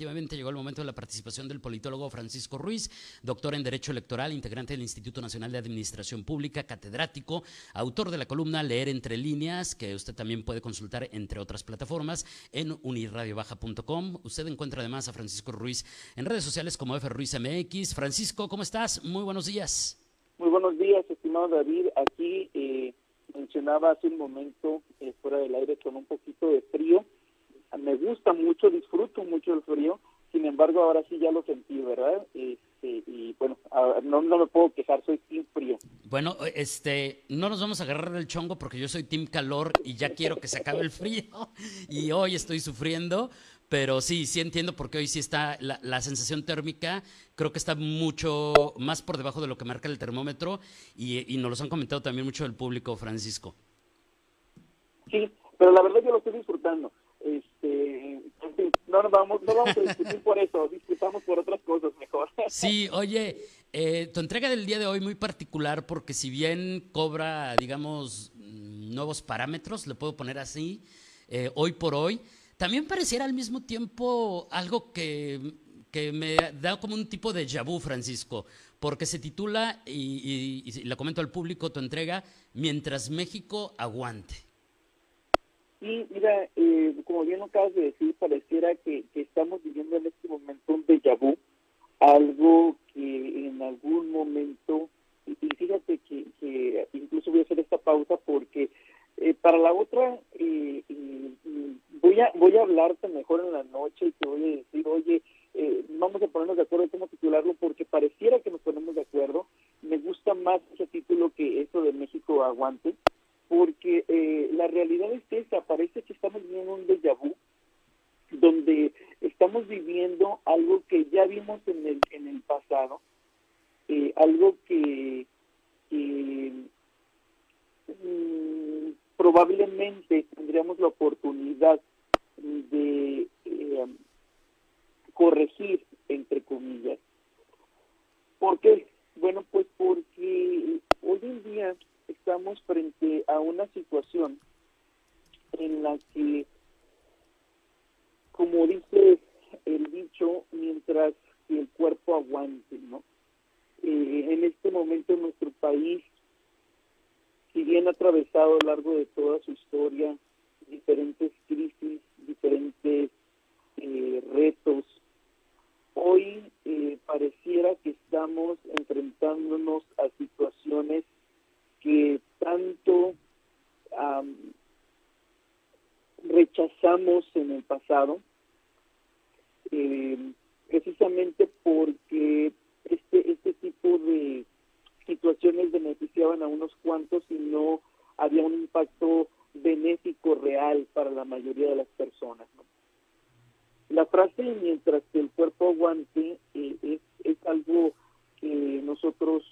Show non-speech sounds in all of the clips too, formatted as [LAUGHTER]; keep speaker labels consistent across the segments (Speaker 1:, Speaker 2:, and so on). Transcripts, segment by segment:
Speaker 1: Efectivamente llegó el momento de la participación del politólogo Francisco Ruiz, doctor en Derecho Electoral, integrante del Instituto Nacional de Administración Pública, catedrático, autor de la columna Leer entre líneas, que usted también puede consultar entre otras plataformas en unirradiobaja.com. Usted encuentra además a Francisco Ruiz en redes sociales como F. Francisco, ¿cómo estás? Muy buenos días.
Speaker 2: Muy buenos días, estimado David. Aquí eh, mencionaba hace un momento, eh, fuera del aire, con un poquito de frío me gusta mucho, disfruto mucho el frío, sin embargo ahora sí ya lo sentí, ¿verdad? Este, y bueno, no, no me puedo quejar, soy team frío.
Speaker 1: Bueno, este, no nos vamos a agarrar del chongo porque yo soy team calor y ya quiero que se acabe el frío [LAUGHS] y hoy estoy sufriendo, pero sí, sí entiendo porque hoy sí está la, la, sensación térmica, creo que está mucho más por debajo de lo que marca el termómetro y, y nos lo han comentado también mucho el público, Francisco.
Speaker 2: Sí, pero la verdad yo lo estoy disfrutando este, no vamos, no vamos a discutir por eso, discutamos por otras cosas mejor. [LAUGHS]
Speaker 1: Sí, oye, eh, tu entrega del día de hoy muy particular porque si bien cobra, digamos, nuevos parámetros, le puedo poner así, eh, hoy por hoy, también pareciera al mismo tiempo algo que, que me da como un tipo de vu, Francisco, porque se titula, y, y, y la comento al público, tu entrega, Mientras México aguante.
Speaker 2: Sí, mira, eh, como bien acabas de decir, pareciera que, estamos viviendo en este momento un déjà vu, algo que en algún momento, y, fíjate que, que, incluso voy a hacer esta pausa porque eh, para la otra eh, voy a voy a hablarte mejor en la noche y te voy a decir, oye, eh, vamos a ponernos de acuerdo cómo titularlo porque pareciera que nos ponemos de acuerdo. Me gusta más ese título que eso de México aguante porque eh, la realidad es esa, parece que estamos viviendo un déjà vu, donde estamos viviendo algo que ya vimos en el, en el pasado, eh, algo que, mm, probablemente tendríamos la oportunidad de eh, corregir, entre comillas. ¿Por qué? Bueno, pues porque hoy en día estamos frente a una situación en la que, como dice el dicho, mientras que el cuerpo aguante, ¿no? Eh, en este momento nuestro país, si bien ha atravesado a lo largo de toda su historia diferentes crisis, diferentes eh, retos, hoy eh, pareciera que estamos enfrentándonos a situaciones que tanto um, rechazamos en el pasado, eh, precisamente porque este, este tipo de situaciones beneficiaban a unos cuantos y no había un impacto benéfico real para la mayoría de las personas. La frase mientras que el cuerpo aguante eh, es, es algo que nosotros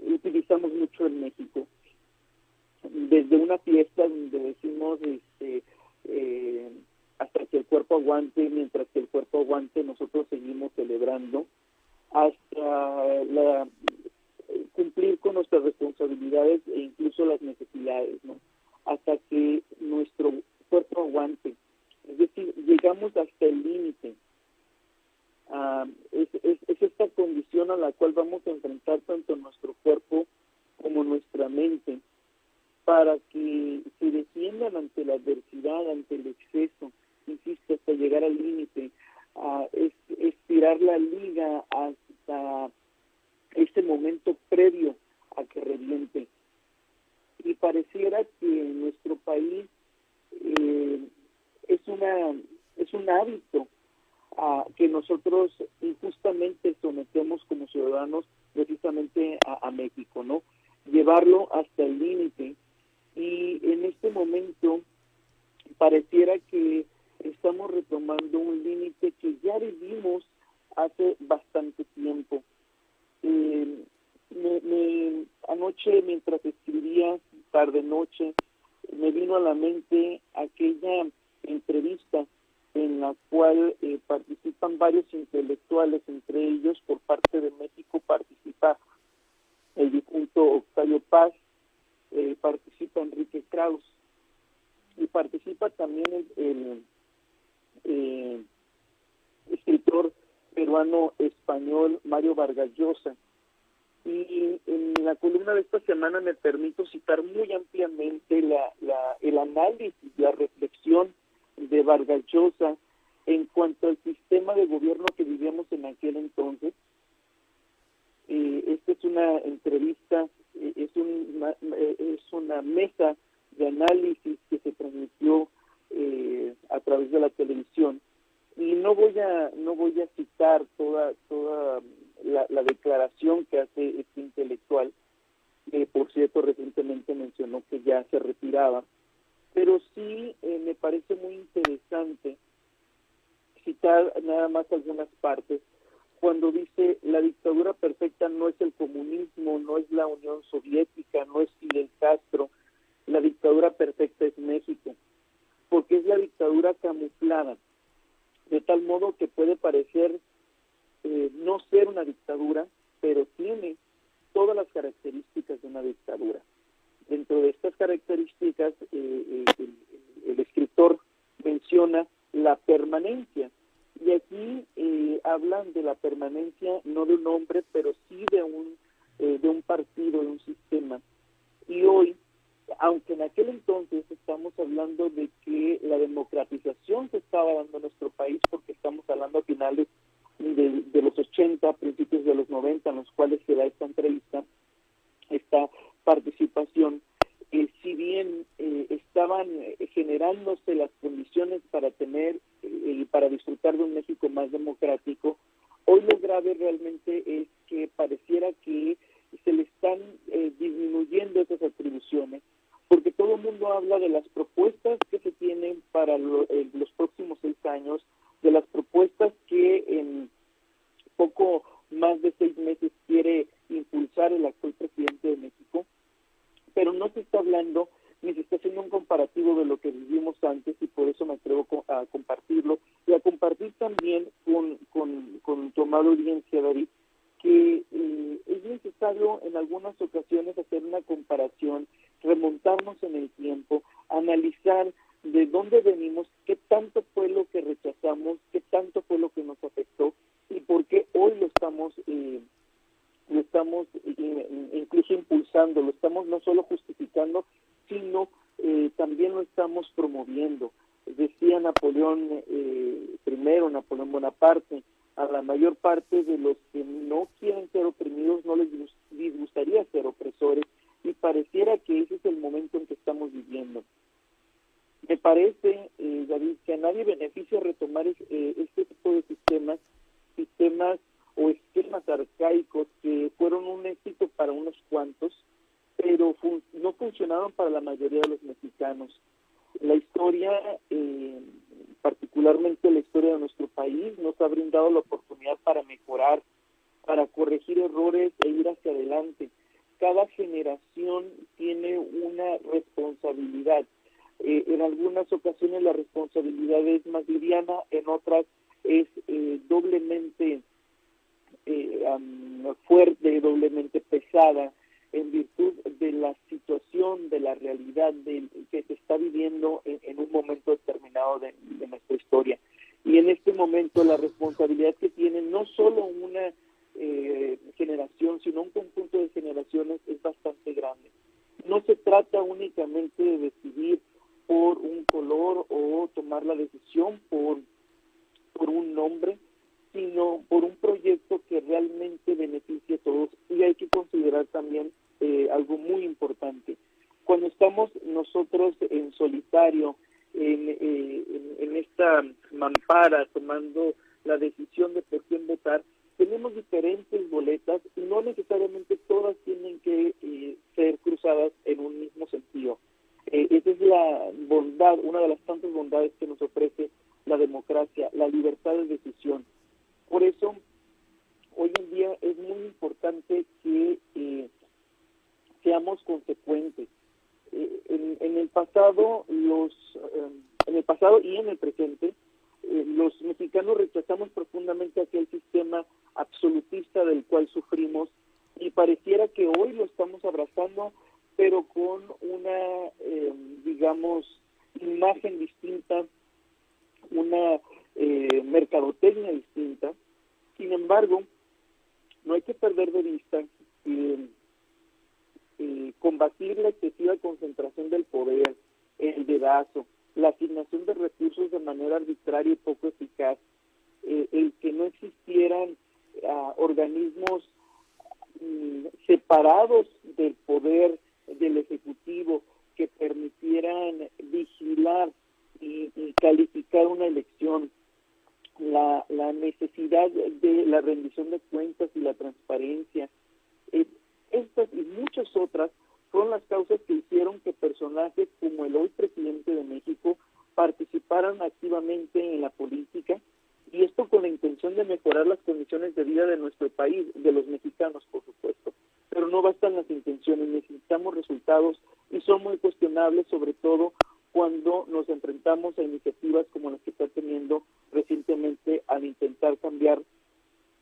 Speaker 2: utilizamos mucho en México. Desde una fiesta donde decimos este, eh, hasta que el cuerpo aguante, mientras que el cuerpo aguante nosotros seguimos celebrando, hasta la, cumplir con nuestras responsabilidades e incluso las necesidades, ¿no? hasta que nuestro cuerpo aguante. Es decir, llegamos hasta el límite. Uh, es, es, es, esta condición a la cual vamos a enfrentar tanto nuestro cuerpo como nuestra mente para que se defiendan ante la adversidad, ante el exceso, insisto, hasta llegar al límite, es, estirar la liga hasta este momento previo a que reviente. Y pareciera que nuestro país eh, es una es un hábito a que nosotros ciudadanos precisamente a, a, México, ¿no? Llevarlo hasta el límite y en este momento pareciera que estamos retomando un límite que ya vivimos hace bastante tiempo. Eh, me, me, anoche mientras escribía tarde noche me vino a la mente aquella entrevista en la cual eh, varios intelectuales, entre ellos por parte de México participa el difunto Octavio Paz, eh, participa Enrique Kraus y participa también el, eh, escritor peruano español Mario Vargas Llosa. Y en la columna de esta semana me permito citar muy ampliamente la, la, el análisis, la reflexión de Vargas Llosa en cuanto al sistema de gobierno que vivíamos en aquel entonces. Eh, esta es una entrevista, eh, es, una, eh, es una mesa de análisis que se transmitió a través de la televisión y no voy a no voy a citar toda toda la, declaración que hace este intelectual que por cierto recientemente mencionó que ya se retiraba pero sí eh, me parece muy interesante citar nada más algunas partes cuando dice la dictadura perfecta no es el comunismo no es la Unión Soviética no es Fidel Castro la dictadura perfecta es México porque es la dictadura camuflada de tal modo que puede parecer eh, no ser una dictadura, pero tiene todas las características de una dictadura. Dentro de estas características, eh, eh, el, escritor menciona la permanencia. Y aquí hablan de la permanencia no de un hombre, pero sí de un, de un partido, de un sistema. Y hoy aunque en aquel entonces estamos hablando de que la democratización se estaba dando en nuestro país, porque estamos hablando a finales de, los 80, principios de los 90, en los cuales se da esta entrevista, esta participación, eh, si bien eh, estaban eh, generándose las condiciones para tener y para disfrutar de un México más democrático, hoy lo grave realmente es que pareciera que se le están disminuyendo esas atribuciones porque todo el mundo habla de las propuestas que se tienen para eh, los próximos seis años, de las propuestas que en poco más de seis meses quiere impulsar el actual presidente de México, pero no se está hablando ni se está haciendo un comparativo de lo que vivimos antes y por eso me atrevo a compartirlo y a compartir también con, con, con tu amada audiencia, David, que eh, es necesario en algunas ocasiones hacer una comparación, remontarnos en el tiempo, analizar de dónde venimos, qué tanto fue lo que rechazamos, qué tanto fue lo que nos afectó y por qué hoy lo estamos eh, lo estamos eh, incluso impulsando, lo estamos no solo justificando, sino también lo estamos promoviendo. Decía Napoleón eh, I, Napoleón Bonaparte, a la mayor parte de los que no quieren ser oprimidos no les disgustaría ser opresores y pareciera que ese es el momento en que estamos viviendo. Me parece, eh, David, que a nadie beneficia retomar eh, este tipo de sistemas, sistemas o esquemas arcaicos que fueron un éxito para unos cuantos, pero no funcionaron para la mayoría de los mexicanos. La historia eh, particularmente la historia de nuestro país, nos ha brindado la oportunidad para mejorar, para corregir errores e ir hacia adelante. Cada generación tiene una responsabilidad. Eh, en algunas ocasiones la responsabilidad es más liviana, en otras es eh, doblemente eh, fuerte, doblemente pesada en virtud de la situación, de la realidad de, que se está viviendo en, un momento determinado de, nuestra historia. Y en este momento la responsabilidad que tiene no solo una eh, generación, sino un conjunto de generaciones es bastante grande. No se trata únicamente de decidir por un color o tomar la decisión por, por un nombre, sino por un proyecto que realmente beneficie a todos. Y hay que considerar también eh, algo muy importante. Cuando estamos nosotros en solitario, en, eh, en, esta mampara, tomando la decisión de por quién votar, tenemos diferentes boletas y no necesariamente todas tienen que eh, ser cruzadas en un mismo sentido. esa es la bondad, una de las tantas bondades que nos ofrece la democracia, la libertad de decisión. Por eso, hoy en día es muy importante que eh, seamos consecuentes en, en, el pasado los em, en el pasado y en el presente eh, los mexicanos rechazamos profundamente aquel sistema absolutista del cual sufrimos y pareciera que hoy lo estamos abrazando pero con una em, digamos imagen distinta una eh, mercadotecnia distinta. Sin embargo no hay que perder de vista que eh, combatir la excesiva concentración del poder, el dedazo, la asignación de recursos de manera arbitraria y poco eficaz, eh, el que no existieran ah, organismos mm, separados del poder del Ejecutivo que permitieran vigilar y, calificar una elección, la, la, necesidad de la rendición de cuentas y la transparencia. Estas y muchas otras son las causas que hicieron que personajes como el hoy presidente de México participaran activamente en la política y esto con la intención de mejorar las condiciones de vida de nuestro país, de los mexicanos, por supuesto. Pero no bastan las intenciones, necesitamos resultados y son muy cuestionables, sobre todo cuando nos enfrentamos a iniciativas como las que está teniendo recientemente al intentar cambiar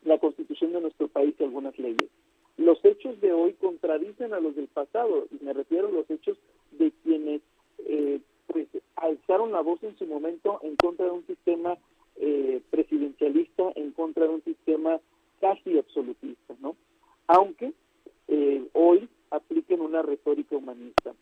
Speaker 2: la constitución de nuestro país y algunas leyes. Los hechos de hoy contradicen a los del pasado, y me refiero a los hechos de quienes eh, pues alzaron la voz en su momento en contra de un sistema eh, presidencialista, en contra de un sistema casi absolutista, ¿no? Aunque eh, hoy apliquen una retórica humanista.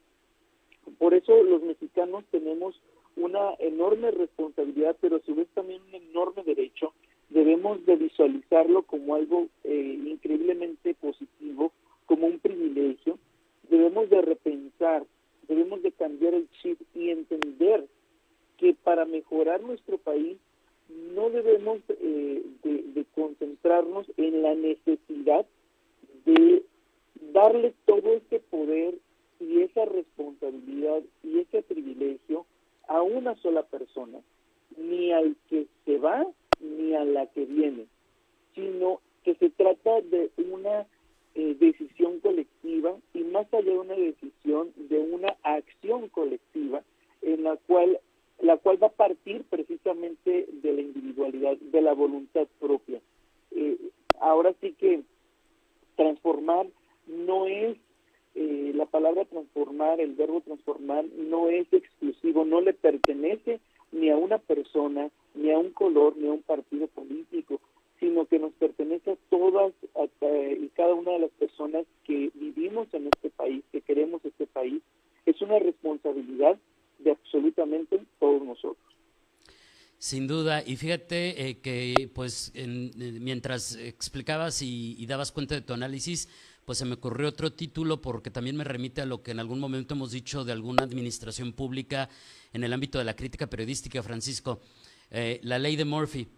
Speaker 2: Por eso los mexicanos tenemos una enorme responsabilidad, pero a su vez también un enorme derecho. Debemos de visualizarlo como algo eh, increíblemente positivo, como un privilegio. Debemos de repensar, debemos de cambiar el chip y entender que para mejorar nuestro país no debemos eh, de concentrarnos en la necesidad de darle todo este poder esa responsabilidad y ese privilegio a una sola persona, ni al que se va ni a la que viene, sino que se trata de una eh, decisión colectiva y más allá de una decisión, de una acción colectiva en la cual la cual va a partir precisamente de la individualidad, de la voluntad propia. Eh, ahora sí que transformar no es eh, la palabra transformar, el verbo transformar, no es exclusivo, no le pertenece ni a una persona, ni a un color, ni a un partido político, sino que nos pertenece a todas y cada una de las personas que vivimos en este país, que queremos este país. Es una responsabilidad de absolutamente todos nosotros.
Speaker 1: Sin duda, y fíjate eh, que pues mientras explicabas y, dabas cuenta de tu análisis, pues se me ocurrió otro título porque también me remite a lo que en algún momento hemos dicho de alguna administración pública en el ámbito de la crítica periodística, Francisco, eh, la ley de Murphy.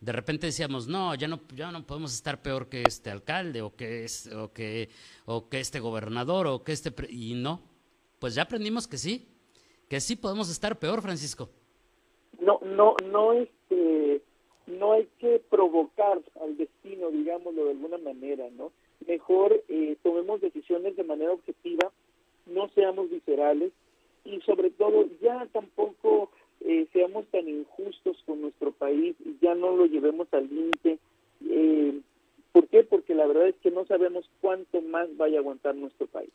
Speaker 1: De repente decíamos, no, ya no, ya no podemos estar peor que este alcalde o que, es, o que, o que este gobernador o que este... y no, pues ya aprendimos que sí, que sí podemos estar peor, Francisco.
Speaker 2: No, no, no, este, no hay que provocar al destino, digámoslo de alguna manera, ¿no? Mejor eh, tomemos decisiones de manera objetiva, no seamos viscerales y sobre todo ya tampoco eh, seamos tan injustos con nuestro país y ya no lo llevemos al límite. Eh, ¿Por qué? Porque la verdad es que no sabemos cuánto más vaya a aguantar nuestro país.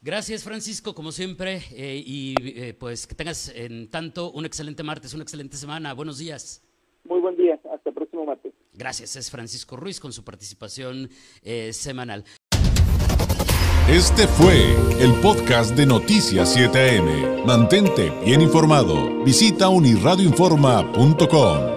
Speaker 1: Gracias Francisco, como siempre, y pues que tengas en tanto un excelente martes, una excelente semana. Buenos días.
Speaker 2: Muy buen día, hasta el próximo martes.
Speaker 1: Gracias, es Francisco Ruiz con su participación eh, semanal.
Speaker 3: Este fue el podcast de Noticias 7am. Mantente bien informado. Visita unirradioinforma.com.